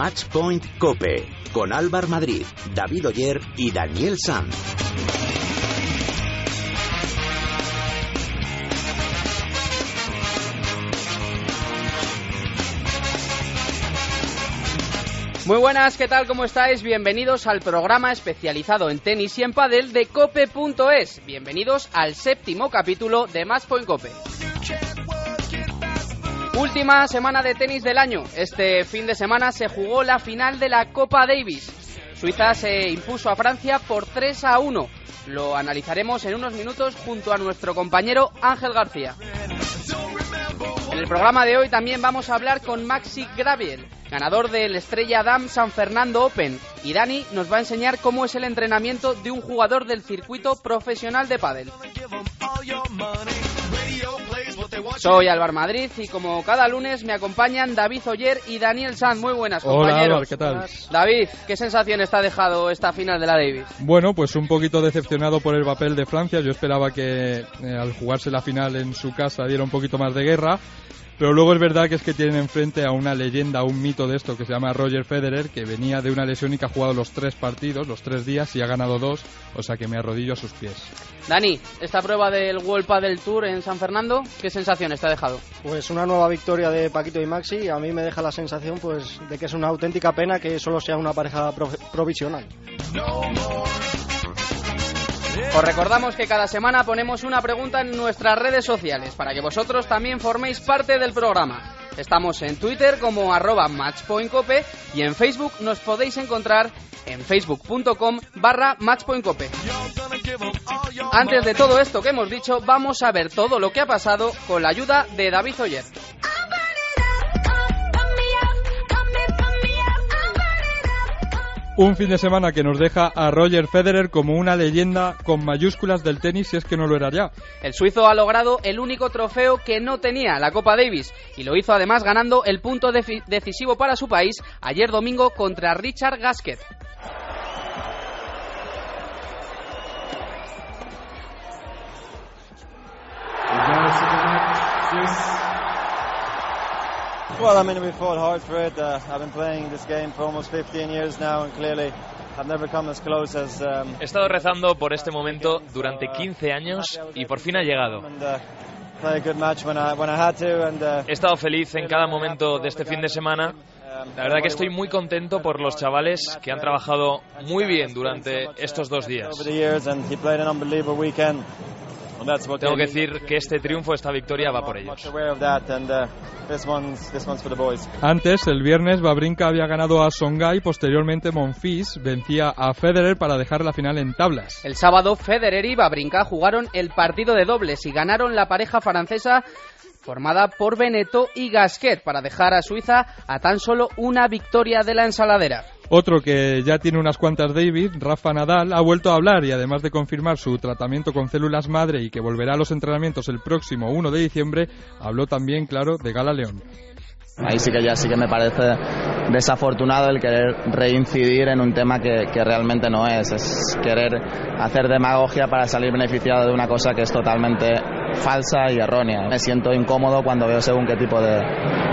Matchpoint Cope con Álvar Madrid, David Oyer y Daniel Sanz. Muy buenas, ¿qué tal? ¿Cómo estáis? Bienvenidos al programa especializado en tenis y en pádel de cope.es. Bienvenidos al séptimo capítulo de Matchpoint Cope. Última semana de tenis del año. Este fin de semana se jugó la final de la Copa Davis. Suiza se impuso a Francia por 3 a 1. Lo analizaremos en unos minutos junto a nuestro compañero Ángel García. En el programa de hoy también vamos a hablar con Maxi Graviel, ganador del Estrella Dam San Fernando Open, y Dani nos va a enseñar cómo es el entrenamiento de un jugador del circuito profesional de pádel. Soy Álvaro Madrid y como cada lunes me acompañan David Oyer y Daniel Sanz. Muy buenas, compañeros. Hola, ¿qué tal? David, ¿qué sensación está dejado esta final de la Davis? Bueno, pues un poquito decepcionado por el papel de Francia. Yo esperaba que eh, al jugarse la final en su casa diera un poquito más de guerra. Pero luego es verdad que es que tienen enfrente a una leyenda, un mito de esto que se llama Roger Federer, que venía de una lesión y que ha jugado los tres partidos, los tres días y ha ganado dos, o sea que me arrodillo a sus pies. Dani, esta prueba del World Padel Tour en San Fernando, ¿qué sensación está dejado? Pues una nueva victoria de Paquito y Maxi, a mí me deja la sensación pues de que es una auténtica pena que solo sea una pareja provisional. Os recordamos que cada semana ponemos una pregunta en nuestras redes sociales para que vosotros también forméis parte del programa. Estamos en Twitter como arroba matchpointcope y en Facebook nos podéis encontrar en facebook.com barra matchpointcope. Antes de todo esto que hemos dicho, vamos a ver todo lo que ha pasado con la ayuda de David Oyer. Un fin de semana que nos deja a Roger Federer como una leyenda con mayúsculas del tenis, si es que no lo era ya. El suizo ha logrado el único trofeo que no tenía, la Copa Davis, y lo hizo además ganando el punto decisivo para su país ayer domingo contra Richard Gasquet. Well, I mean, we fought hard for it. Uh, I've been playing this game for almost 15 years now, and clearly I've never come as close as. Um, He estado rezando por este momento durante 15 años y por fin ha llegado. uh, uh, He estado feliz en cada momento de este fin de semana. um, La verdad que estoy muy contento por los chavales que han trabajado muy bien durante estos dos días. Tengo que decir que este triunfo, esta victoria va por ellos. uh. Antes, el viernes, Babrinka había ganado a Songhai, posteriormente Monfils vencía a Federer para dejar la final en tablas. El sábado Federer y Babrinka jugaron el partido de dobles y ganaron la pareja francesa formada por Beneto y Gasquet para dejar a Suiza a tan solo una victoria de la ensaladera. Otro que ya tiene unas cuantas David, Rafa Nadal, ha vuelto a hablar y además de confirmar su tratamiento con células madre y que volverá a los entrenamientos el próximo 1 de diciembre, habló también, claro, de Gala León. Ahí sí que ya sí que me parece desafortunado el querer reincidir en un tema que, que realmente no es. Es querer hacer demagogia para salir beneficiado de una cosa que es totalmente falsa y errónea. Me siento incómodo cuando veo según qué tipo de,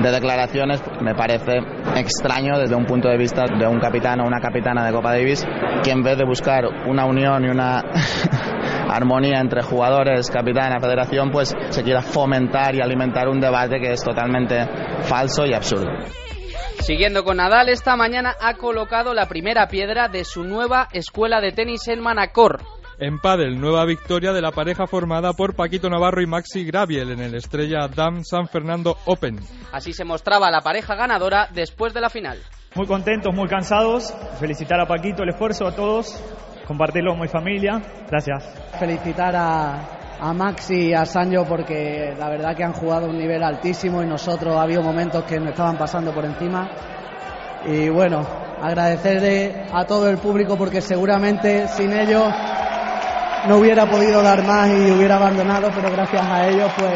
de declaraciones. Me parece extraño desde un punto de vista de un capitán o una capitana de Copa Davis que en vez de buscar una unión y una armonía entre jugadores, capitana, federación, pues se quiera fomentar y alimentar un debate que es totalmente falso y absurdo. Siguiendo con Nadal, esta mañana ha colocado la primera piedra de su nueva escuela de tenis en Manacor. En pádel, nueva victoria de la pareja formada por Paquito Navarro y Maxi Graviel en el Estrella Dam San Fernando Open. Así se mostraba la pareja ganadora después de la final. Muy contentos, muy cansados. Felicitar a Paquito el esfuerzo, a todos. Compartirlo mi familia. Gracias. felicitar a, a Maxi y a Sancho porque la verdad que han jugado un nivel altísimo y nosotros ha habido momentos que nos estaban pasando por encima. Y bueno, agradecerle a todo el público porque seguramente sin ellos no hubiera podido dar más y hubiera abandonado, pero gracias a ellos pues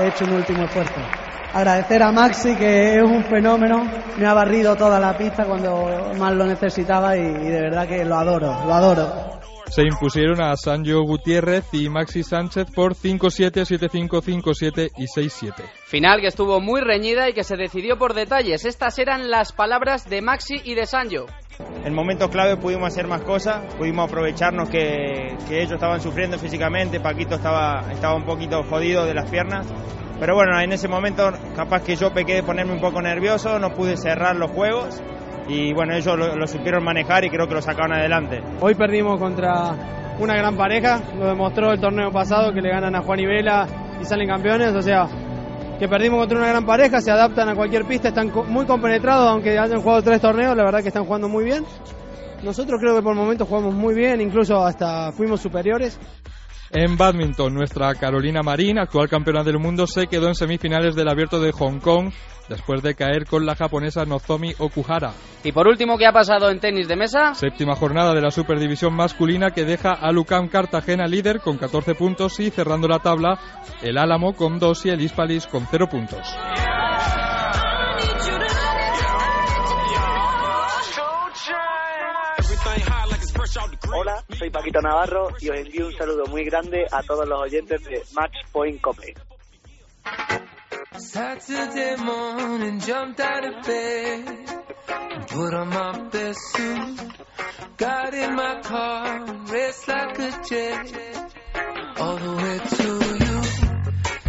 he hecho un último esfuerzo. Agradecer a Maxi que es un fenómeno, me ha barrido toda la pista cuando más lo necesitaba y, y de verdad que lo adoro, lo adoro. se impusieron a Sanjo Gutiérrez y Maxi Sánchez por 5-7, 7-5, 5-7 y 6-7. Final que estuvo muy reñida y que se decidió por detalles. Estas eran las palabras de Maxi y de Sanjo. En momentos clave pudimos hacer más cosas, pudimos aprovecharnos que, que ellos estaban sufriendo físicamente, Paquito estaba, estaba un poquito jodido de las piernas, pero bueno, en ese momento capaz que yo pequé de ponerme un poco nervioso, no pude cerrar los juegos y bueno, ellos lo, supieron manejar y creo que lo sacaron adelante. Hoy perdimos contra una gran pareja, lo demostró el torneo pasado que le ganan a Juan y Vela y salen campeones, o sea, que perdimos contra una gran pareja, se adaptan a cualquier pista, están muy compenetrados, aunque hayan jugado tres torneos, la verdad que están jugando muy bien. Nosotros creo que por momentos jugamos muy bien, incluso hasta fuimos superiores. En badminton, nuestra Carolina Marín, actual campeona del mundo, se quedó en semifinales del Abierto de Hong Kong después de caer con la japonesa Nozomi Okuhara. Y por último, ¿qué ha pasado en tenis de mesa? Séptima jornada de la Superdivisión masculina que deja a Lucam Cartagena líder con 14 puntos y cerrando la tabla el Álamo con 2 y el Hispalis con 0 puntos. Hola, soy Paquito Navarro y os envío un saludo muy grande a todos los oyentes de Match Point Cope. Saturday morning, jumped out of bed, put on my best suit, got in my car, raced like a jet, all the way to you.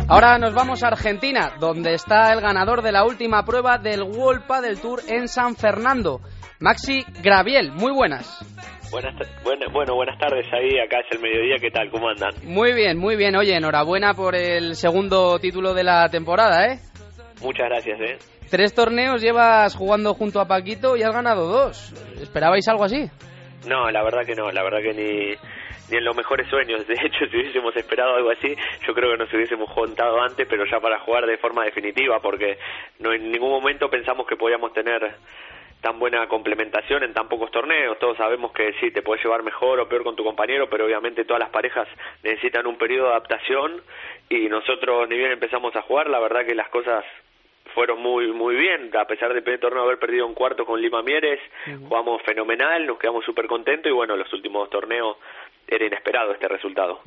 Ahora nos vamos a Argentina, donde está el ganador de la última prueba del World Padel Tour en San Fernando, Maxi Graviel. Muy buenas. Buenas, buena- bueno, buenas tardes ahí, acá es el mediodía, ¿qué tal? ¿Cómo andan? Muy bien, muy bien. Oye, enhorabuena por el segundo título de la temporada, ¿eh? Muchas gracias, ¿eh? Tres torneos llevas jugando junto a Paquito y has ganado dos. ¿Esperabais algo así? No, la verdad que no, la verdad que ni, ni en los mejores sueños. De hecho, si hubiésemos esperado algo así, yo creo que nos hubiésemos juntado antes, pero ya para jugar de forma definitiva, porque no en ningún momento pensamos que podíamos tener tan buena complementación en tan pocos torneos. Todos sabemos que sí, te puedes llevar mejor o peor con tu compañero, pero obviamente todas las parejas necesitan un periodo de adaptación y nosotros ni bien empezamos a jugar, la verdad que las cosas fueron muy muy bien, a pesar del primer torneo haber perdido un cuarto con Lima Mieres, jugamos fenomenal, nos quedamos súper contentos y bueno, los últimos torneos era inesperado este resultado.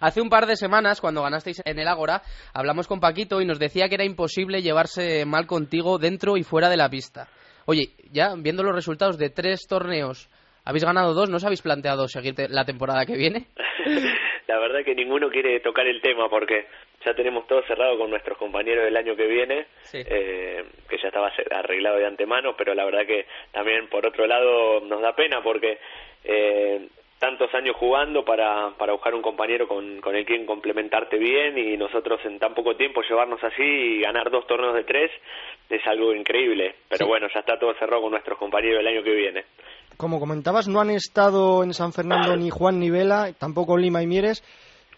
Hace un par de semanas, cuando ganasteis en el Ágora, hablamos con Paquito y nos decía que era imposible llevarse mal contigo dentro y fuera de la pista. Oye, ya viendo los resultados de tres torneos, habéis ganado dos, ¿no os habéis planteado seguir la temporada que viene? la verdad que ninguno quiere tocar el tema porque ya tenemos todo cerrado con nuestros compañeros del año que viene, eh, que ya estaba arreglado de antemano, pero la verdad que también por otro lado nos da pena porque eh, tantos años jugando para, para buscar un compañero con, con el quien complementarte bien y nosotros en tan poco tiempo llevarnos así y ganar dos torneos de tres es algo increíble, pero bueno, ya está todo cerrado con nuestros compañeros del año que viene. Como comentabas, no han estado en San Fernando ni Juan ni Vela, tampoco Lima y Mieres,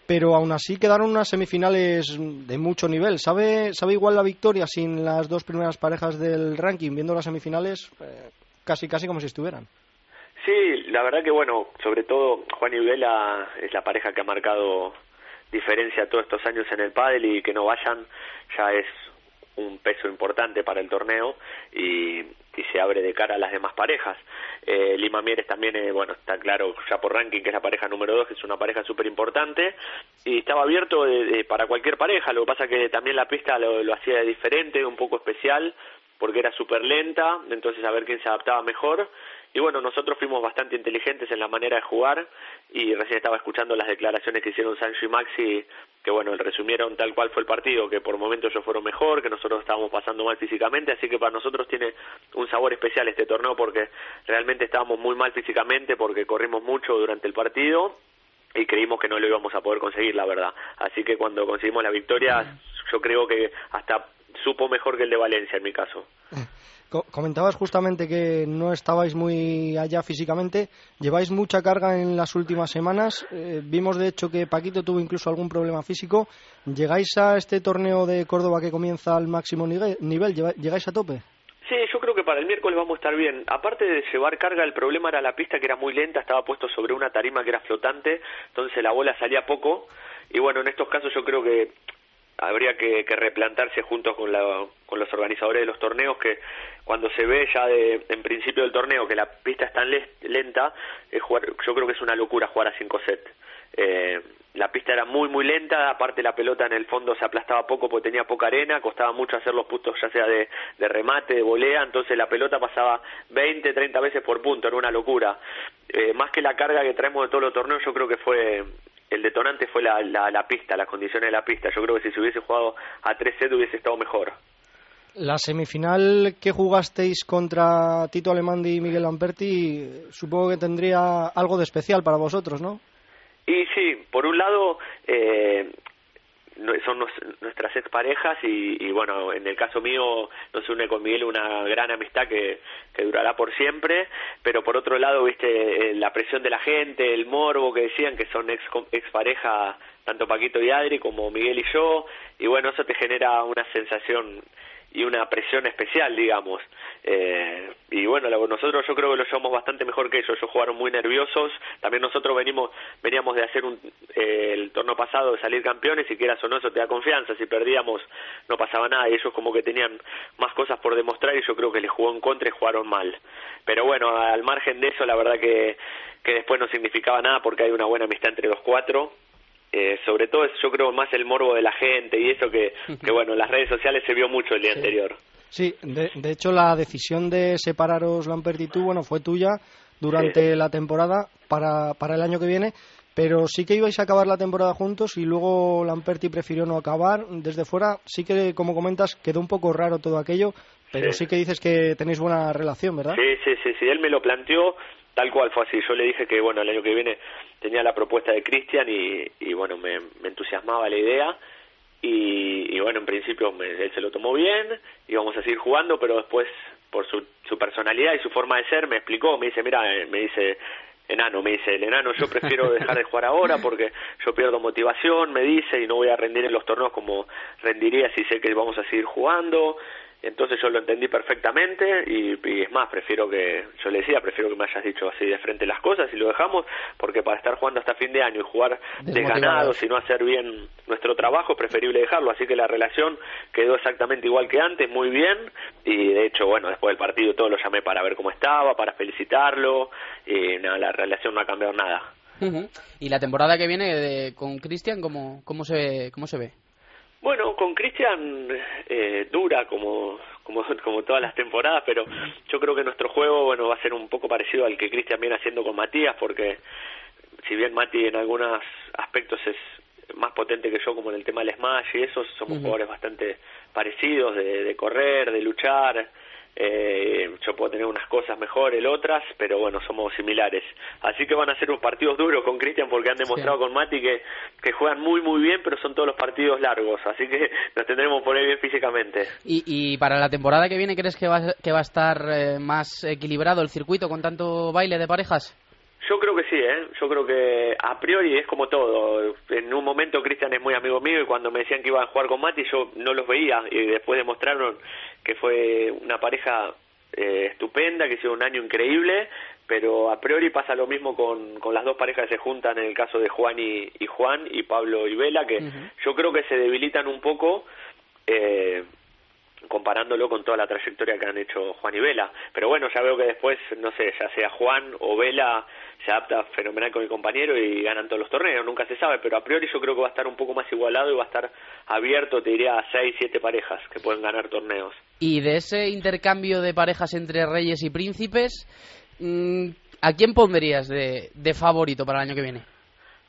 pero aún así quedaron unas semifinales de mucho nivel. ¿Sabe, sabe igual la victoria sin las dos primeras parejas del ranking? Viendo las semifinales, eh, casi casi como si estuvieran. Sí, la verdad que bueno, sobre todo Juan y Vela es la pareja que ha marcado diferencia todos estos años en el pádel y que no vayan ya es un peso importante para el torneo y, y se abre de cara a las demás parejas. Eh, Lima Mieres también, eh, bueno, está claro ya por ranking que es la pareja número dos, que es una pareja súper importante y estaba abierto de- de- para cualquier pareja, lo que pasa que también la pista lo, lo hacía diferente, un poco especial, porque era súper lenta, entonces a ver quién se adaptaba mejor. Y bueno, nosotros fuimos bastante inteligentes en la manera de jugar y recién estaba escuchando las declaraciones que hicieron Sancho y Maxi, que bueno, resumieron tal cual fue el partido, que por momentos ellos fueron mejor, que nosotros estábamos pasando mal físicamente, así que para nosotros tiene un sabor especial este torneo porque realmente estábamos muy mal físicamente porque corrimos mucho durante el partido y creímos que no lo íbamos a poder conseguir, la verdad. Así que cuando conseguimos la victoria, yo creo que hasta supo mejor que el de Valencia en mi caso. Co- comentabas justamente que no estabais muy allá físicamente. Lleváis mucha carga en las últimas semanas. Eh, vimos, de hecho, que Paquito tuvo incluso algún problema físico. ¿Llegáis a este torneo de Córdoba que comienza al máximo nive- nivel? ¿Lleva- ¿Llegáis a tope? Sí, yo creo que para el miércoles vamos a estar bien. Aparte de llevar carga, el problema era la pista que era muy lenta, estaba puesto sobre una tarima que era flotante, entonces la bola salía poco. Y bueno, en estos casos yo creo que habría que, que replantarse junto con, la, con los organizadores de los torneos que cuando se ve ya de, en principio del torneo que la pista es tan le- lenta, es jugar, yo creo que es una locura jugar a 5 sets. Eh, la pista era muy muy lenta, aparte la pelota en el fondo se aplastaba poco porque tenía poca arena, costaba mucho hacer los puntos ya sea de, de remate, de volea, entonces la pelota pasaba 20, 30 veces por punto, era una locura. Eh, más que la carga que traemos de todos los torneos, yo creo que fue el detonante fue la, la, la pista, las condiciones de la pista. Yo creo que si se hubiese jugado a 3 sets hubiese estado mejor. La semifinal que jugasteis contra Tito Alemandi y Miguel Lamperti, supongo que tendría algo de especial para vosotros, ¿no? Y sí, por un lado, eh, son nuestras exparejas y, y bueno, en el caso mío nos une con Miguel una gran amistad que, que durará por siempre, pero por otro lado, viste, eh, la presión de la gente, el morbo que decían que son ex expareja tanto Paquito y Adri como Miguel y yo, y bueno, eso te genera una sensación y una presión especial, digamos. Eh, y bueno, nosotros yo creo que lo llevamos bastante mejor que ellos. Ellos jugaron muy nerviosos. También nosotros venimos veníamos de hacer un, eh, el torneo pasado de salir campeones y quieras o no, eso te da confianza. Si perdíamos no pasaba nada y ellos como que tenían más cosas por demostrar y yo creo que les jugó en contra y jugaron mal. Pero bueno, al margen de eso, la verdad que, que después no significaba nada porque hay una buena amistad entre los cuatro eh, sobre todo es, yo creo más el morbo de la gente y eso que, que bueno, en las redes sociales se vio mucho el día anterior. Sí, de, de hecho la decisión de separaros Lamperti y tú, bueno, fue tuya durante la temporada para, para el año que viene, pero sí que ibais a acabar la temporada juntos y luego Lamperti prefirió no acabar. Desde fuera sí que, como comentas, quedó un poco raro todo aquello, pero sí, Sí. que dices que tenéis buena relación, ¿verdad? Sí, sí, sí, sí, él me lo planteó tal cual fue así. Yo le dije que bueno, el año que viene tenía la propuesta de Cristian y, y bueno, me, entusiasmaba la idea y, y bueno, en principio me- él se lo tomó bien, íbamos a seguir jugando, pero después por su, su personalidad y su forma de ser me explicó, me dice, mira, eh, me dice enano, me dice el enano, yo prefiero dejar de jugar ahora porque yo pierdo motivación, me dice, y no voy a rendir en los torneos como rendiría si sé que vamos a seguir jugando. Entonces yo lo entendí perfectamente y, y es más, prefiero que, yo le decía, prefiero que me hayas dicho así de frente las cosas y lo dejamos porque para estar jugando hasta fin de año y jugar desganados y no hacer bien nuestro trabajo es preferible dejarlo. Así que la relación quedó exactamente igual que antes, muy bien y de hecho, bueno, después del partido todo lo llamé para ver cómo estaba, para felicitarlo y nada, la relación no ha cambiado nada. Y la temporada que viene de- con Cristian, ¿cómo, cómo, se, ¿cómo se ve? Bueno, con Cristian eh, dura como, como, como todas las temporadas, pero yo creo que nuestro juego bueno va a ser un poco parecido al que Cristian viene haciendo con Matías, porque si bien Mati en algunos aspectos es más potente que yo, como en el tema del smash y eso, somos jugadores bastante parecidos de, de correr, de luchar. Eh, yo puedo tener unas cosas mejores, otras, pero bueno, somos similares. Así que van a ser unos partidos duros con Cristian porque han demostrado con Mati que, que juegan muy muy bien, pero son todos los partidos largos, así que nos tendremos que poner bien físicamente. Y, y para la temporada que viene, ¿crees que va, que va a estar eh, más equilibrado el circuito con tanto baile de parejas? Yo creo que sí, ¿eh? Yo creo que a priori es como todo. En un momento Cristian es muy amigo mío y cuando me decían que iban a jugar con Mati yo no los veía y después demostraron que fue una pareja eh, estupenda, que hicieron un año increíble, pero a priori pasa lo mismo con, con las dos parejas que se juntan en el caso de Juan y, y Juan y Pablo y Vela, que yo creo que se debilitan un poco. Eh, comparándolo con toda la trayectoria que han hecho Juan y Vela. Pero bueno, ya veo que después, no sé, ya sea Juan o Vela, se adapta fenomenal con mi compañero y ganan todos los torneos, nunca se sabe, pero a priori yo creo que va a estar un poco más igualado y va a estar abierto, te diría, a seis, siete parejas que pueden ganar torneos. Y de ese intercambio de parejas entre reyes y príncipes, mm, ¿a quién pondrías de, de favorito para el año que viene?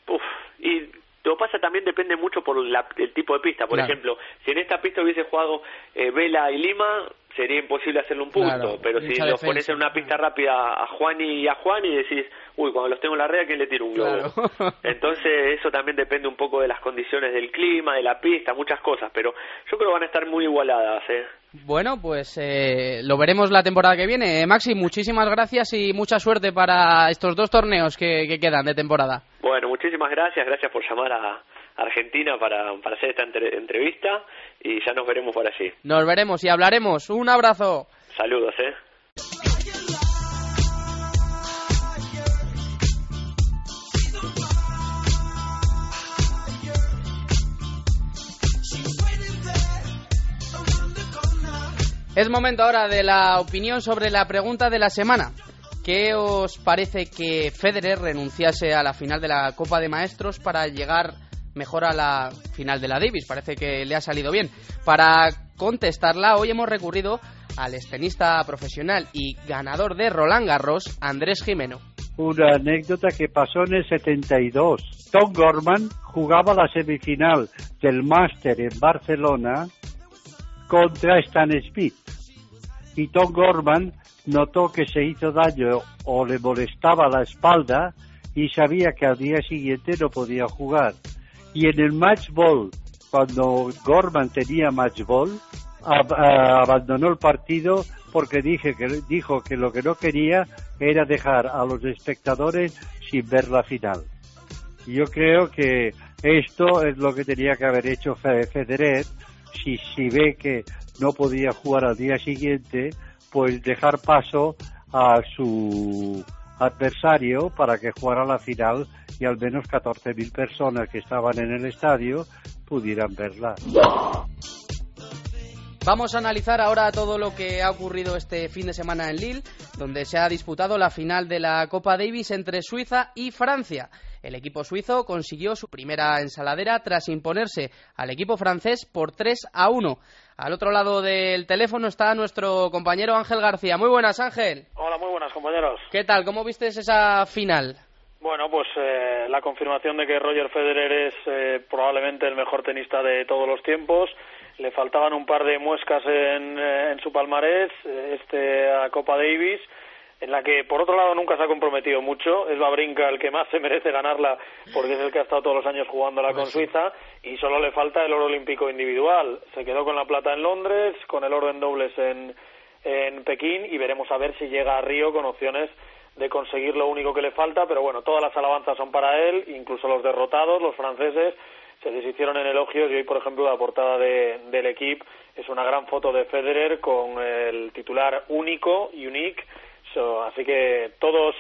Uf, y lo que pasa también depende mucho por la- el tipo de pista. Por Claro. ejemplo, si en esta pista hubiese jugado eh, Vela y Lima, sería imposible hacerle un punto. Claro, pero si los pones en una pista rápida a Juan y a Juan y decís, uy, cuando los tengo en la red, ¿a quién le tiro un globo? Entonces, eso también depende un poco de las condiciones del clima, de la pista, muchas cosas. Pero yo creo que van a estar muy igualadas, ¿eh? Bueno, pues eh, lo veremos la temporada que viene. Eh, Maxi, muchísimas gracias y mucha suerte para estos dos torneos que, que quedan de temporada. Bueno, muchísimas gracias, gracias por llamar a Argentina para, para hacer esta entre- entrevista y ya nos veremos por allí. Nos veremos y hablaremos. Un abrazo. Saludos, ¿eh? Es momento ahora de la opinión sobre la pregunta de la semana. ¿Qué os parece que Federer renunciase a la final de la Copa de Maestros para llegar mejor a la final de la Davis? Parece que le ha salido bien. Para contestarla, hoy hemos recurrido al estenista profesional y ganador de Roland Garros, Andrés Jimeno. Una anécdota que pasó en el 72. Tom Gorman jugaba la semifinal del Máster en Barcelona contra Stan Smith. Y Tom Gorman notó que se hizo daño o le molestaba la espalda y sabía que al día siguiente no podía jugar. Y en el match ball, cuando Gorman tenía match ball, ah, abandonó el partido porque dije que, dijo que lo que no quería era dejar a los espectadores sin ver la final. Yo creo que esto es lo que tenía que haber hecho Fe- Federer si, si ve que no podía jugar al día siguiente, pues dejar paso a su adversario para que jugara la final y al menos 14.000 personas que estaban en el estadio pudieran verla. Vamos a analizar ahora todo lo que ha ocurrido este fin de semana en Lille, donde se ha disputado la final de la Copa Davis entre Suiza y Francia. El equipo suizo consiguió su primera ensaladera tras imponerse al equipo francés por 3 a 1. Al otro lado del teléfono está nuestro compañero Ángel García. Muy buenas, Ángel. Hola, muy buenas compañeros. ¿Qué tal? ¿Cómo viste esa final? Bueno, pues eh, la confirmación de que Roger Federer es eh, probablemente el mejor tenista de todos los tiempos. Le faltaban un par de muescas en, eh, en su palmarés, eh, este a Copa Davis, en la que por otro lado nunca se ha comprometido mucho. Es Babrinka el que más se merece ganarla porque es el que ha estado todos los años jugándola con Suiza y solo le falta el oro olímpico individual. Se quedó con la plata en Londres, con el oro en dobles en, en Pekín y veremos a ver si llega a Río con opciones de conseguir lo único que le falta, pero bueno, todas las alabanzas son para él, incluso los derrotados, los franceses, se deshicieron en elogios y hoy, por ejemplo, la portada de, del equipo es una gran foto de Federer con el titular único, unique, Así que todos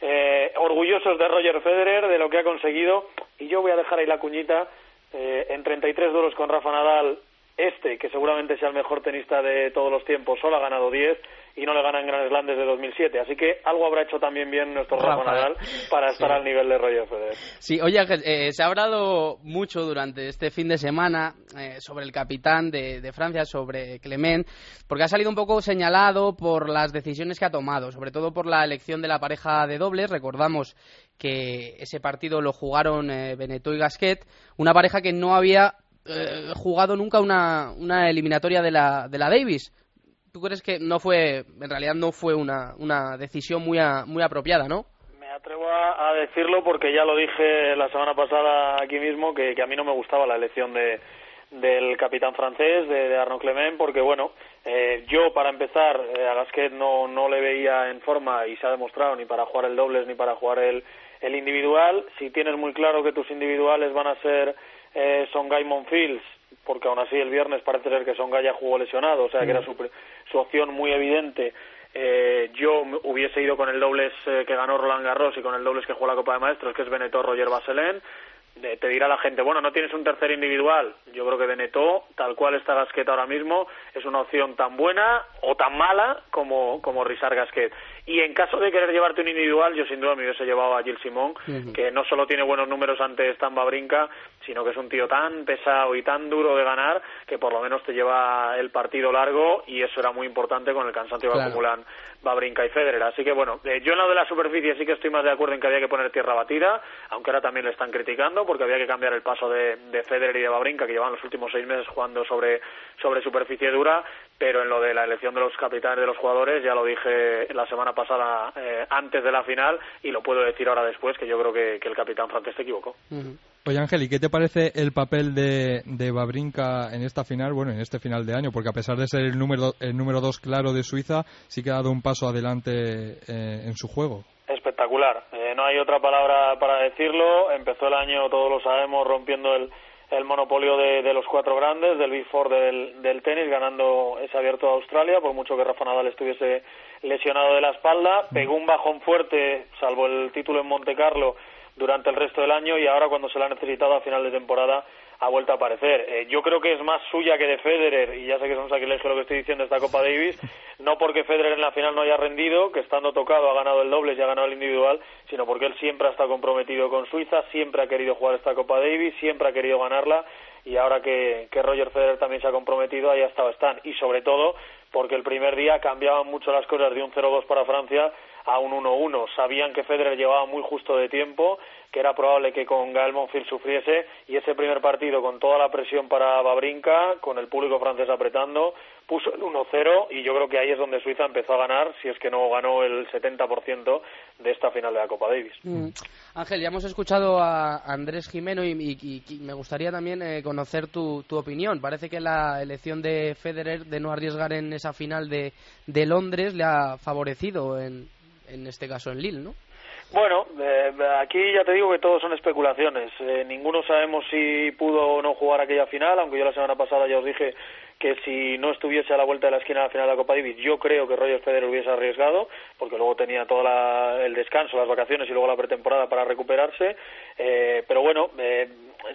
eh, orgullosos de Roger Federer, de lo que ha conseguido, y yo voy a dejar ahí la cuñita, eh, en 33 duelos con Rafa Nadal, este, que seguramente sea el mejor tenista de todos los tiempos, solo ha ganado 10 y no le gana en Grand Slam desde 2007. Así que algo habrá hecho también bien nuestro Rafa, Rafa, Nadal para estar sí. al nivel de Roger Federer. Sí, oye, Ángel, eh, se ha hablado mucho durante este fin de semana eh, sobre el capitán de, de Francia, sobre Clement, porque ha salido un poco señalado por las decisiones que ha tomado, sobre todo por la elección de la pareja de dobles. Recordamos que ese partido lo jugaron eh, Benetó y Gasquet, una pareja que no había eh, jugado nunca una, una eliminatoria de la, de la Davis. ¿Tú crees que no fue, en realidad no fue una, una decisión muy, a- muy apropiada, no? Me atrevo a, a decirlo porque ya lo dije la semana pasada aquí mismo que, a mí no me gustaba la elección de del capitán francés de, de Arnaud Clement porque bueno eh, yo para empezar eh, a Gasquet no no le veía en forma y se ha demostrado ni para jugar el dobles ni para jugar el el individual si tienes muy claro que tus individuales van a ser eh, Songai Monfils porque aún así el viernes parece ser que Songai ya jugó lesionado o sea que era su, su opción muy evidente eh, yo hubiese ido con el dobles eh, que ganó Roland Garros y con el dobles que jugó la Copa de Maestros, que es Benetó Roger Baselén. Eh, te dirá la gente, bueno, no tienes un tercer individual. Yo creo que Benetó, tal cual está Gasquet ahora mismo, es una opción tan buena o tan mala como, como Rizar Gasquet. Y en caso de querer llevarte un individual, yo sin duda me hubiese llevado a Gilles Simón, que no solo tiene buenos números ante Stamba Brinca, sino que es un tío tan pesado y tan duro de ganar que por lo menos te lleva el partido largo y eso era muy importante con el cansancio que Claro. acumulan Babrinka y Federer. Así que bueno, eh, yo en lo de la superficie sí que estoy más de acuerdo en que había que poner tierra batida, aunque ahora también le están criticando porque había que cambiar el paso de, de Federer y de Babrinka que llevan los últimos seis meses jugando sobre, sobre superficie dura, pero en lo de la elección de los capitanes de los jugadores ya lo dije la semana pasada eh, antes de la final y lo puedo decir ahora después que yo creo que, que el capitán francés se equivocó. Oye Ángel, ¿y qué te parece el papel de, de Babrinka en esta final, bueno, en este final de año? Porque a pesar de ser el número, el número dos claro de Suiza, sí que ha dado un paso adelante eh, en su juego. Espectacular, Eh, no hay otra palabra para decirlo. Empezó el año, todos lo sabemos, rompiendo el, el monopolio de, de los cuatro grandes, del Big Four del, del tenis, ganando ese abierto de Australia, por mucho que Rafa Nadal estuviese lesionado de la espalda. Pegó un bajón fuerte, salvo el título en Monte Carlo, durante el resto del año y ahora cuando se le ha necesitado a final de temporada ha vuelto a aparecer. Eh, yo creo que es más suya que de Federer, y ya sé que es un sacrilegio lo que estoy diciendo esta Copa Davis, no porque Federer en la final no haya rendido, que estando tocado ha ganado el doble y ha ganado el individual, sino porque él siempre ha estado comprometido con Suiza, siempre ha querido jugar esta Copa Davis, siempre ha querido ganarla, y ahora que, que Roger Federer también se ha comprometido, ahí ha estado están. Y sobre todo porque el primer día cambiaban mucho las cosas de un 0-2 para Francia a un 1-1. Sabían que Federer llevaba muy justo de tiempo, que era probable que con Gael Monfils sufriese y ese primer partido con toda la presión para Babrinka, con el público francés apretando, puso el 1-0 y yo creo que ahí es donde Suiza empezó a ganar, si es que no ganó el 70% de esta final de la Copa Davis. Mm. Ángel, ya hemos escuchado a Andrés Jimeno y, me gustaría también eh, conocer tu, tu, opinión. Parece que la elección de Federer de no arriesgar en esa final de, de Londres le ha favorecido en, en este caso en Lille, ¿no? Bueno, eh, aquí ya te digo que todos son especulaciones. Eh, ninguno sabemos si pudo o no jugar aquella final, aunque yo la semana pasada ya os dije que si no estuviese a la vuelta de la esquina de la final de la Copa Davis, yo creo que Roger Federer hubiese arriesgado, porque luego tenía todo el descanso, las vacaciones y luego la pretemporada para recuperarse. Eh, pero bueno, eh,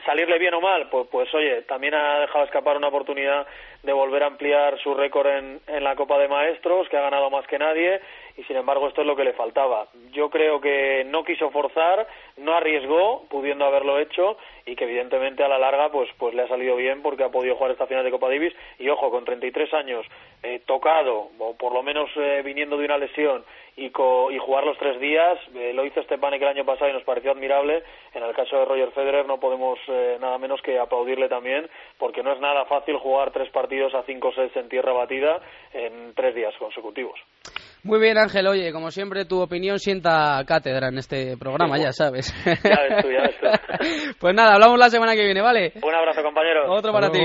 salirle bien o mal, pues, pues oye, también ha dejado escapar una oportunidad de volver a ampliar su récord en, en la Copa de Maestros, que ha ganado más que nadie, y sin embargo esto es lo que le faltaba. Yo creo que no quiso forzar, no arriesgó, pudiendo haberlo hecho, y que evidentemente a la larga pues, pues le ha salido bien porque ha podido jugar esta final de Copa Davis, y ojo, con 33 años, eh, tocado, o por lo menos eh, viniendo de una lesión, y, y jugar los tres días, eh, lo hizo Stepanek el año pasado y nos pareció admirable, en el caso de Roger Federer no podemos nada menos que aplaudirle también, porque no es nada fácil jugar tres partidos a cinco sets en tierra batida en tres días consecutivos. Muy bien, Ángel. Oye, como siempre, tu opinión sienta cátedra en este programa, ya sabes. Ya ves tú, ya ves tú. pues nada, hablamos la semana que viene, ¿vale? Un abrazo, compañero. Otro para ti.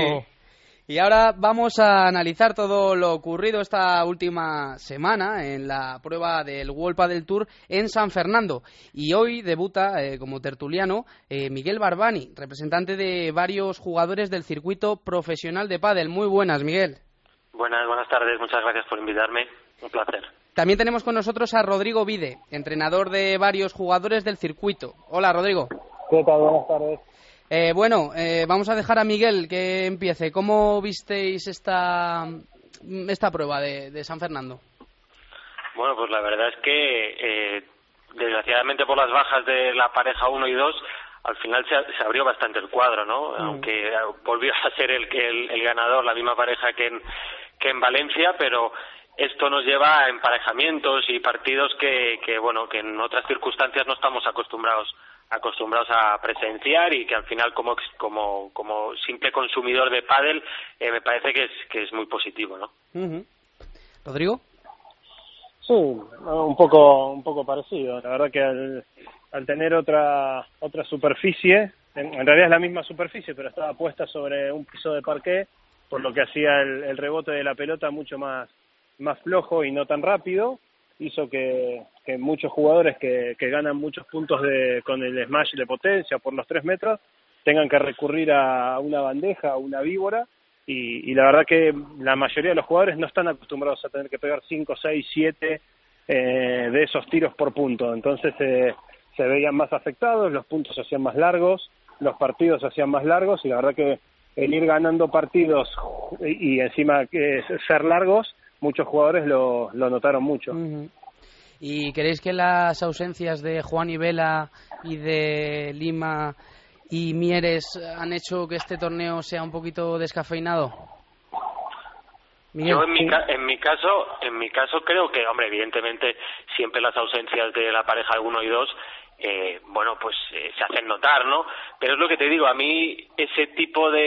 Y ahora vamos a analizar todo lo ocurrido esta última semana en la prueba del World del Tour en San Fernando. Y hoy debuta eh, como tertuliano eh, Miguel Barbani, representante de varios jugadores del circuito profesional de pádel. Muy buenas, Miguel. Buenas, buenas tardes. Muchas gracias por invitarme. Un placer. También tenemos con nosotros a Rodrigo Vide, entrenador de varios jugadores del circuito. Hola, Rodrigo. ¿Qué tal? Buenas tardes. Eh, bueno, eh, vamos a dejar a Miguel que empiece. ¿Cómo visteis esta, esta prueba de, San Fernando? Bueno, pues la verdad es que, eh, desgraciadamente por las bajas de la pareja 1 y 2, al final se, abrió bastante el cuadro, ¿no? Mm. Aunque volvió a ser el, el, el ganador, la misma pareja que en, que en Valencia, pero esto nos lleva a emparejamientos y partidos que, que bueno que en otras circunstancias no estamos acostumbrados acostumbrados a presenciar y que al final como como como simple consumidor de pádel eh, me parece que es que es muy positivo no Rodrigo. Sí un poco un poco parecido. La verdad que al, al tener otra otra superficie en, realidad es la misma superficie pero estaba puesta sobre un piso de parqué por lo que hacía el rebote de la pelota mucho más más flojo y no tan rápido, hizo que, que muchos jugadores que, que, ganan muchos puntos de, con el smash de potencia por los tres metros tengan que recurrir a una bandeja, a una víbora, y, la verdad que la mayoría de los jugadores no están acostumbrados a tener que pegar 5, 6, 7 de esos tiros por punto. Entonces eh, se veían más afectados, los puntos se hacían más largos, los partidos se hacían más largos, y la verdad que el ir ganando partidos y, encima que ser largos muchos jugadores lo, lo notaron mucho. ¿Y creéis que las ausencias de Juan y Vela y de Lima y Mieres han hecho que este torneo sea un poquito descafeinado? Yo en mi, en mi caso, en mi caso creo que, hombre, evidentemente siempre las ausencias de la pareja 1 y 2 eh, bueno, pues eh, se hacen notar, ¿no? Pero es lo que te digo, a mí ese tipo de,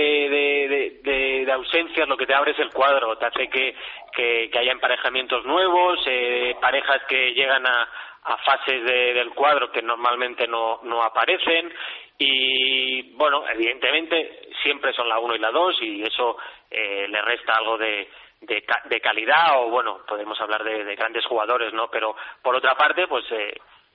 de, de, ausencias lo que te abre es el cuadro, te hace que, que, haya emparejamientos nuevos, eh, parejas que llegan a, a fases del cuadro que normalmente no, no aparecen y, bueno, evidentemente siempre son la 1 y la 2 y eso eh, le resta algo de, de, de, calidad o bueno podemos hablar de, de, grandes jugadores no pero por otra parte pues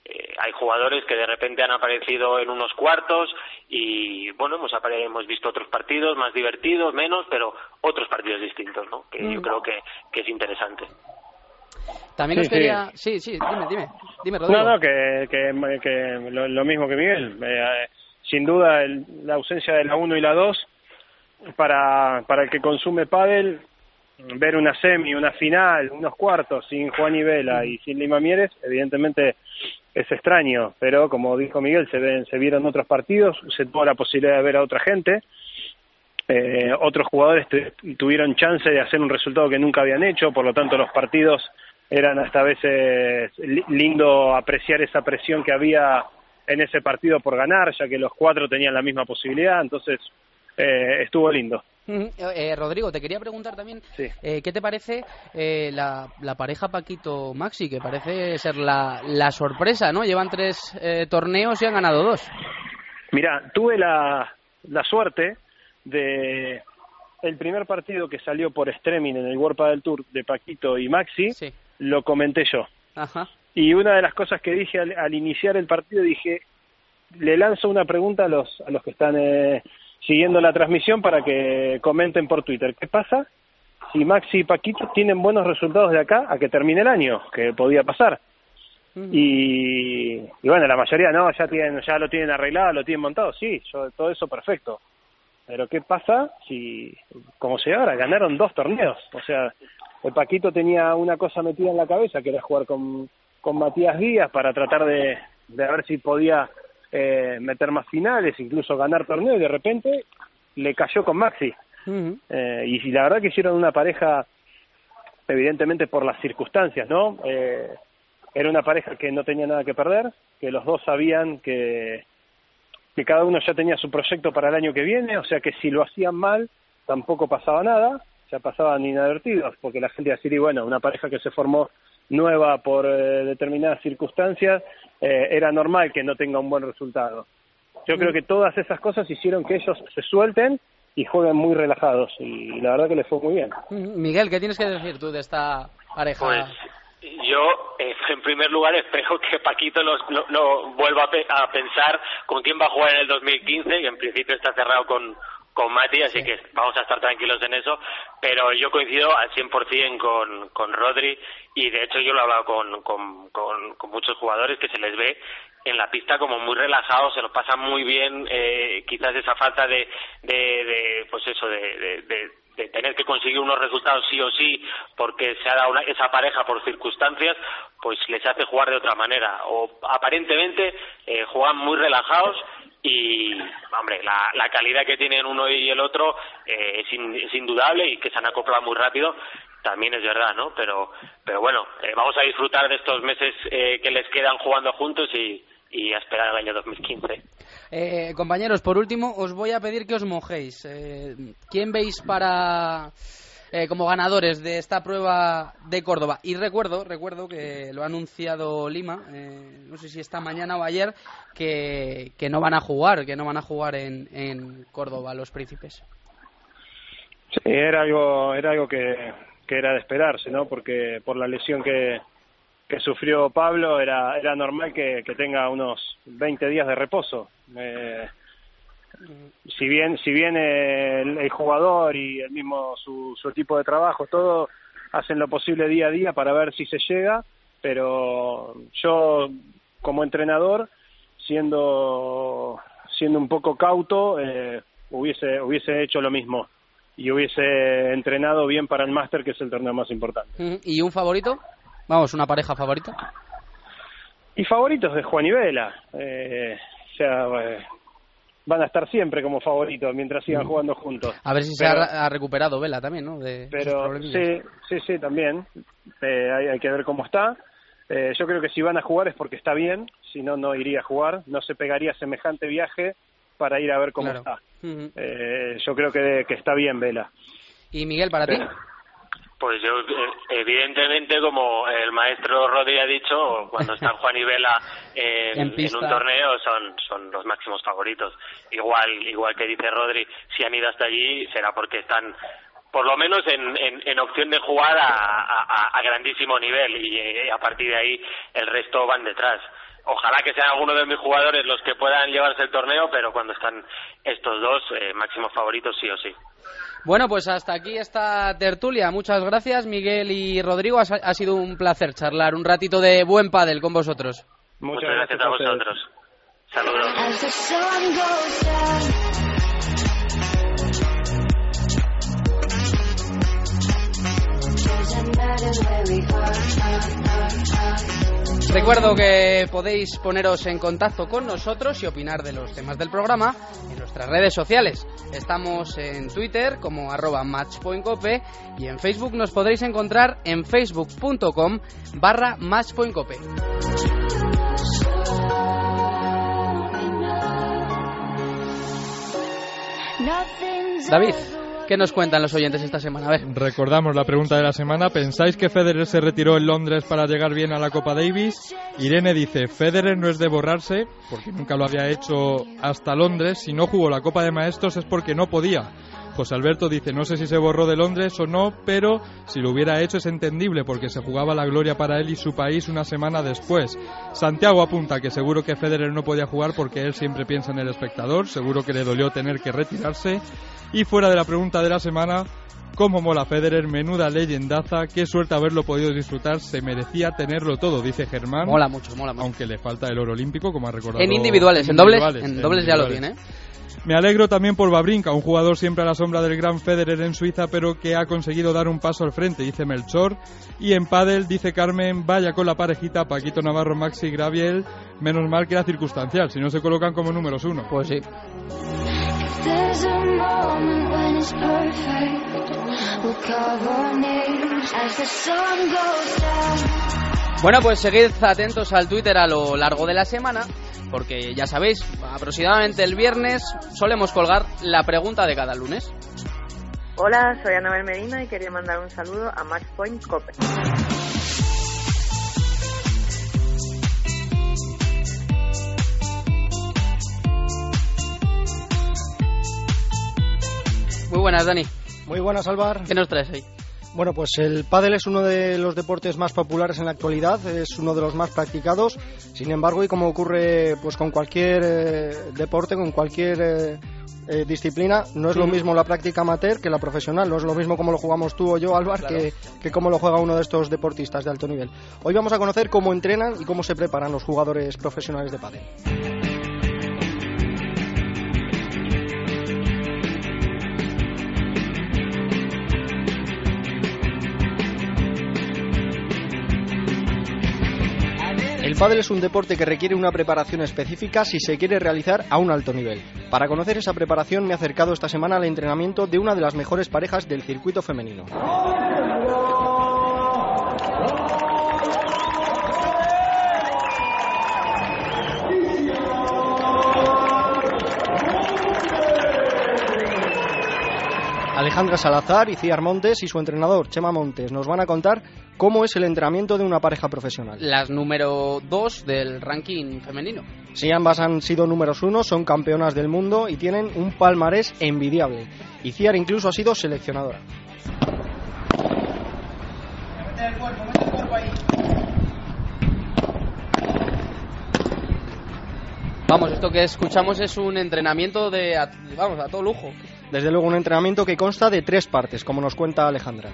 eh, eh, hay jugadores que de repente han aparecido en unos cuartos y bueno hemos hemos visto otros partidos más divertidos menos pero otros partidos distintos no que yo mm. creo que, que es interesante. También os quería sí. Sí dime dime. Dime Rodrigo. no no que, que, que lo, mismo que Miguel. Eh, sin duda el- la ausencia de la 1 y la 2 para, para el que consume pádel ver una semi, una final, unos cuartos sin Juan y Vela y sin Lima Mieres, evidentemente es extraño, pero como dijo Miguel, se, ven, se vieron otros partidos, se tuvo la posibilidad de ver a otra gente, eh, otros jugadores tu- tuvieron chance de hacer un resultado que nunca habían hecho, por lo tanto los partidos eran hasta a veces li- lindo apreciar esa presión que había en ese partido por ganar, ya que los cuatro tenían la misma posibilidad, entonces eh, estuvo lindo. Ujú. Eh, Rodrigo, te quería preguntar también, Sí. eh, ¿qué te parece eh, la, la pareja Paquito-Maxi? Que parece ser la, la sorpresa, ¿no? Llevan tres eh, torneos y han ganado dos. Mira, tuve la, la suerte de el primer partido que salió por streaming en el World Padel Tour de Paquito y Maxi, lo comenté yo. Ajá. Y una de las cosas que dije al, al iniciar el partido, dije, le lanzo una pregunta a los, a los que están eh, siguiendo la transmisión para que comenten por Twitter. ¿Qué pasa si Maxi y Paquito tienen buenos resultados de acá a que termine el año? Que podía pasar. Y, y bueno, la mayoría no, ya tienen, ya lo tienen arreglado, lo tienen montado, sí, yo, todo eso perfecto. Pero ¿qué pasa si, como se ahora, ganaron dos torneos? O sea, el Paquito tenía una cosa metida en la cabeza, que era jugar con, con Matías Díaz para tratar de, de ver si podía eh, meter más finales, incluso ganar torneos, y de repente le cayó con Maxi. Eh, y, y la verdad que hicieron una pareja, evidentemente por las circunstancias, ¿no? Eh, era una pareja que no tenía nada que perder, que los dos sabían que, que cada uno ya tenía su proyecto para el año que viene, o sea que si lo hacían mal tampoco pasaba nada, ya pasaban inadvertidos, porque la gente iba a decir, y bueno, una pareja que se formó nueva por eh, determinadas circunstancias, eh, era normal que no tenga un buen resultado. Yo creo que todas esas cosas hicieron que ellos se suelten y jueguen muy relajados, y la verdad que les fue muy bien. Ujú. Miguel, ¿qué tienes que decir tú de esta pareja? Pues yo, eh, en primer lugar, espero que Paquito los- lo, lo vuelva a, pe- a pensar con quién va a jugar en el 2015, que en principio está cerrado con, con Mati, así que vamos a estar tranquilos en eso. Pero yo coincido al 100% con, con Rodri y de hecho yo lo he hablado con, con, con, con muchos jugadores que se les ve en la pista como muy relajados, se lo pasan muy bien, eh, quizás esa falta de, de, de, pues eso, de, de, de- de tener que conseguir unos resultados sí o sí porque se ha dado una- esa pareja por circunstancias, pues les hace jugar de otra manera. O aparentemente eh, juegan muy relajados y, hombre, la, la calidad que tienen uno y el otro eh, es, in- es indudable y que se han acoplado muy rápido también es verdad, ¿no? Pero, pero bueno, eh, vamos a disfrutar de estos meses eh, que les quedan jugando juntos y, y a esperar el año 2015. Eh, compañeros, por último, os voy a pedir que os mojéis. ¿Quién veis para eh, como ganadores de esta prueba de Córdoba? Y recuerdo, recuerdo que lo ha anunciado Lima, eh, no sé si esta mañana o ayer, que, que no van a jugar, que no van a jugar en, en Córdoba los príncipes. Sí, era algo, era algo que, que era de esperarse, ¿no? Porque por la lesión que, que sufrió Pablo era, era normal que, que tenga unos 20 días de reposo. Eh, si bien, si bien el, el jugador y el mismo su, su equipo de trabajo, todo hacen lo posible día a día para ver si se llega, pero yo como entrenador, siendo siendo un poco cauto, eh, hubiese hubiese hecho lo mismo y hubiese entrenado bien para el máster, que es el torneo más importante. ¿Y un favorito? Vamos, una pareja favorita. Y favoritos de Juan y Vela. Eh, o sea, eh, van a estar siempre como favoritos mientras sigan jugando juntos. A ver si se ha, ha recuperado Vela también, ¿no? De pero sí, sí, sí, también. Eh, hay, hay que ver cómo está. Eh, yo creo que si van a jugar es porque está bien, si no, no iría a jugar. No se pegaría semejante viaje para ir a ver cómo Claro. está. Eh, yo creo que, que está bien Vela. ¿Y Miguel, para ti? Pues yo, eh, evidentemente, como el maestro Rodri ha dicho, cuando están Juan y Vela en, En en pista. un torneo son, son los máximos favoritos. Igual, igual que dice Rodri, si han ido hasta allí será porque están por lo menos en, en, en opción de jugar a, a- a grandísimo nivel y eh, a partir de ahí el resto van detrás. Ojalá que sean algunos de mis jugadores los que puedan llevarse el torneo, pero cuando están estos dos, eh, máximos favoritos sí o sí. Bueno, pues hasta aquí esta tertulia. Muchas gracias, Miguel y Rodrigo. Ha, ha sido un placer charlar un ratito de buen pádel con vosotros. Muchas, gracias, a vosotros. Recuerdo que podéis poneros en contacto con nosotros y opinar de los temas del programa en nuestras redes sociales. Estamos en Twitter como arroba matchpointcope y en Facebook nos podréis encontrar en facebook.com barra matchpointcope. David, ¿qué nos cuentan los oyentes esta semana? Recordamos la pregunta de la semana. ¿Pensáis que Federer se retiró en Londres para llegar bien a la Copa Davis? Irene dice, Federer no es de borrarse, porque nunca lo había hecho hasta Londres. Si no jugó la Copa de Maestros es porque no podía. José Alberto dice, no sé si se borró de Londres o no, pero si lo hubiera hecho es entendible porque se jugaba la gloria para él y su país una semana después. Santiago apunta que seguro que Federer no podía jugar porque él siempre piensa en el espectador, seguro que le dolió tener que retirarse. Y fuera de la pregunta de la semana, ¿cómo mola Federer? Menuda leyendaza, qué suerte haberlo podido disfrutar, se merecía tenerlo todo, dice Germán. Mola mucho, mola mucho. Aunque le falta el oro olímpico, como ha recordado. En individuales, en dobles, en dobles ya lo tiene. Me alegro también por Babrinka, un jugador siempre a la sombra del gran Federer en Suiza, pero que ha conseguido dar un paso al frente, dice Melchor. Y en pádel, dice Carmen, vaya con la parejita Paquito Navarro, Maxi Graviel, menos mal que era circunstancial, si no se colocan como números uno. Pues sí. Bueno, pues seguid atentos al Twitter a lo largo de la semana, porque ya sabéis, aproximadamente el viernes solemos colgar la pregunta de cada lunes. Hola, soy Anabel Medina y quería mandar un saludo a Matchpoint Cope. Muy buenas, Dani. Muy buenas, Álvar. ¿Qué nos traes ahí? Bueno, pues el pádel es uno de los deportes más populares en la actualidad, es uno de los más practicados. Sin embargo, y como ocurre pues con cualquier eh, deporte, con cualquier eh, eh, disciplina, no es lo mismo la práctica amateur que la profesional, no es lo mismo como lo jugamos tú o yo, Álvar, Claro. que, que cómo lo juega uno de estos deportistas de alto nivel. Hoy vamos a conocer cómo entrenan y cómo se preparan los jugadores profesionales de pádel. Pádel es un deporte que requiere una preparación específica si se quiere realizar a un alto nivel. Para conocer esa preparación me he acercado esta semana al entrenamiento de una de las mejores parejas del circuito femenino. Alejandra Salazar y Ciar Montes y su entrenador Chema Montes nos van a contar cómo es el entrenamiento de una pareja profesional. Las número 2 del ranking femenino. Si ambas han sido números uno, son campeonas del mundo y tienen un palmarés envidiable. Y Ciar incluso ha sido seleccionadora. Vamos, esto que escuchamos es un entrenamiento de, vamos, a todo lujo. Desde luego un entrenamiento que consta de tres partes, como nos cuenta Alejandra.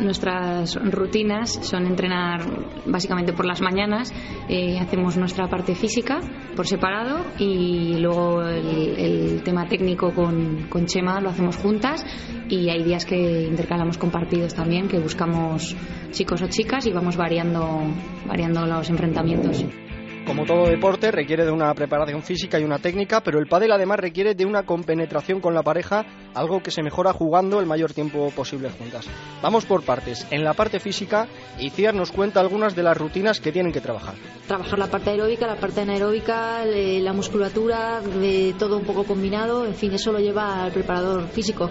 Nuestras rutinas son entrenar básicamente por las mañanas, eh, hacemos nuestra parte física por separado y luego el, el tema técnico con, con Chema lo hacemos juntas y hay días que intercalamos con partidos también, que buscamos chicos o chicas y vamos variando, variando los enfrentamientos. Como todo deporte, requiere de una preparación física y una técnica, pero el pádel además requiere de una compenetración con la pareja, algo que se mejora jugando el mayor tiempo posible juntas. Vamos por partes. En la parte física, Iciar nos cuenta algunas de las rutinas que tienen que trabajar. Trabajar la parte aeróbica, la parte anaeróbica, la musculatura, de todo un poco combinado, en fin, eso lo lleva al preparador físico.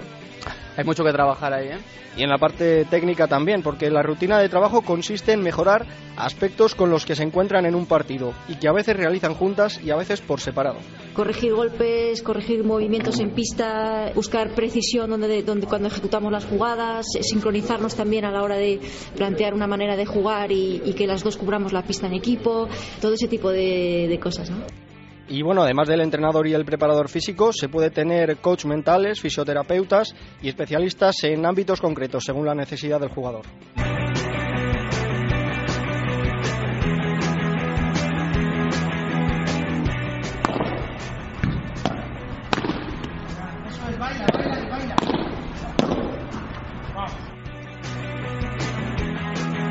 Hay mucho que trabajar ahí, ¿eh? Y en la parte técnica también, porque la rutina de trabajo consiste en mejorar aspectos con los que se encuentran en un partido y que a veces realizan juntas y a veces por separado. Corregir golpes, corregir movimientos en pista, buscar precisión donde, donde cuando ejecutamos las jugadas, eh, sincronizarnos también a la hora de plantear una manera de jugar y, que las dos cubramos la pista en equipo, todo ese tipo de, de cosas, ¿no? Y bueno, además del entrenador y el preparador físico, se puede tener coach mentales, fisioterapeutas y especialistas en ámbitos concretos según la necesidad del jugador.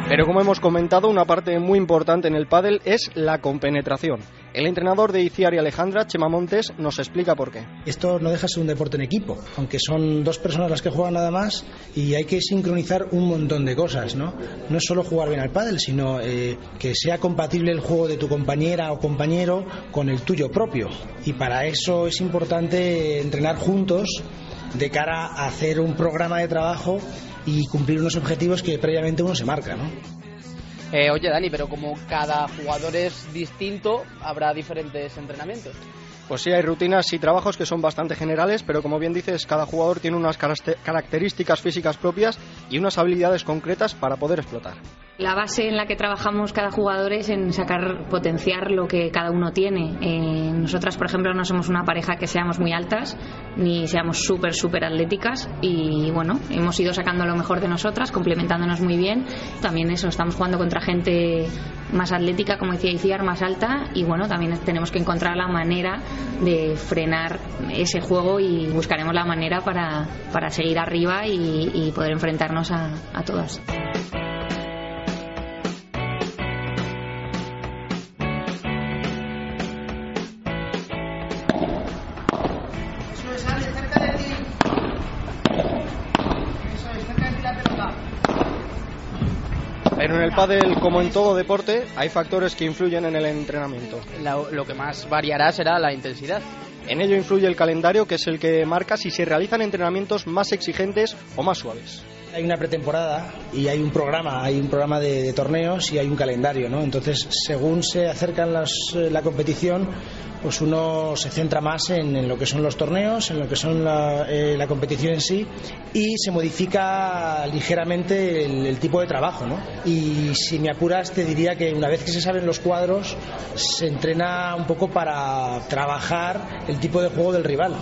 Pero como hemos comentado, una parte muy importante en el pádel es la compenetración. El entrenador de Iciar y Alejandra, Chema Montes, nos explica por qué. Esto no deja de ser un deporte en equipo, aunque son dos personas las que juegan nada más y hay que sincronizar un montón de cosas, ¿no? No es solo jugar bien al pádel, sino eh, que sea compatible el juego de tu compañera o compañero con el tuyo propio. Y para eso es importante entrenar juntos de cara a hacer un programa de trabajo y cumplir unos objetivos que previamente uno se marca, ¿no? Eh, oye, Dani, pero como cada jugador es distinto, habrá diferentes entrenamientos. Pues sí, hay rutinas y trabajos que son bastante generales, pero como bien dices, cada jugador tiene unas características físicas propias y unas habilidades concretas para poder explotar. La base en la que trabajamos cada jugador es en sacar, potenciar lo que cada uno tiene. Eh, nosotras, por ejemplo, no somos una pareja que seamos muy altas, ni seamos súper, súper atléticas. Y bueno, hemos ido sacando lo mejor de nosotras, complementándonos muy bien. También eso, estamos jugando contra gente más atlética, como decía Iciar, más alta. Y bueno, también tenemos que encontrar la manera de frenar ese juego y buscaremos la manera para, para seguir arriba y, y poder enfrentarnos a, a todas. En el pádel, como en todo deporte, hay factores que influyen en el entrenamiento. Lo, lo que más variará será la intensidad. En ello influye el calendario, que es el que marca si se realizan entrenamientos más exigentes o más suaves. Hay una pretemporada y hay un programa, hay un programa de, torneos y hay un calendario, ¿no? Entonces, según se acercan las, eh, la competición, pues uno se centra más en, en, lo que son los torneos, en lo que son la, eh, la competición en sí y se modifica ligeramente el, el, tipo de trabajo, ¿no? Y si me apuras te diría que una vez que se saben los cuadros se entrena un poco para trabajar el tipo de juego del rival.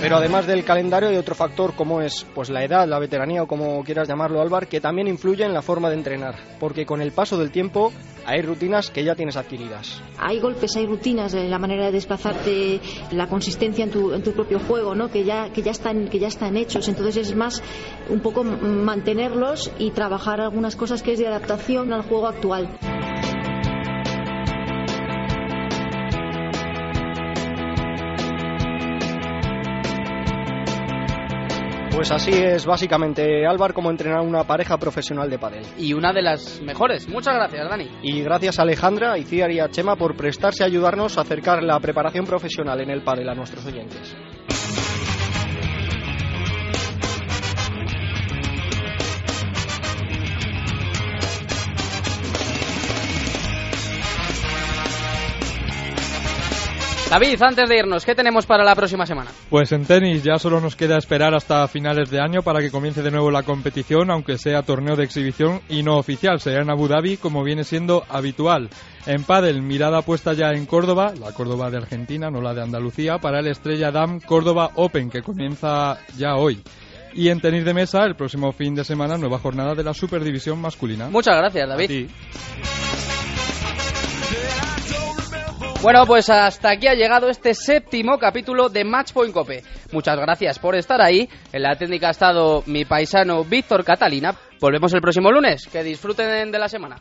Pero además del calendario hay otro factor como es pues la edad, la veteranía o como quieras llamarlo Álvar, que también influye en la forma de entrenar, porque con el paso del tiempo hay rutinas que ya tienes adquiridas. Hay golpes, hay rutinas, la manera de desplazarte, la consistencia en tu, en tu propio juego, ¿no? que, ya, que, ya están, que ya están hechos, entonces es más un poco mantenerlos y trabajar algunas cosas que es de adaptación al juego actual. Pues así es básicamente Álvar como entrenar una pareja profesional de pádel. Y una de las mejores. Muchas gracias, Dani. Y gracias a Alejandra, Iciar y a Chema por prestarse a ayudarnos a acercar la preparación profesional en el pádel a nuestros oyentes. David, antes de irnos, ¿qué tenemos para la próxima semana? Pues en tenis ya solo nos queda esperar hasta finales de año para que comience de nuevo la competición, aunque sea torneo de exhibición y no oficial. Será en Abu Dhabi, como viene siendo habitual. En pádel, mirada puesta ya en Córdoba, la Córdoba de Argentina, no la de Andalucía, para el Estrella Dam Córdoba Open, que comienza ya hoy. Y en tenis de mesa, el próximo fin de semana, nueva jornada de la Superdivisión masculina. Muchas gracias, David. Bueno, pues hasta aquí ha llegado este séptimo capítulo de Matchpoint Cope. Muchas gracias por estar ahí. En la técnica ha estado mi paisano Víctor Catalina. Volvemos el próximo lunes. Que disfruten de la semana.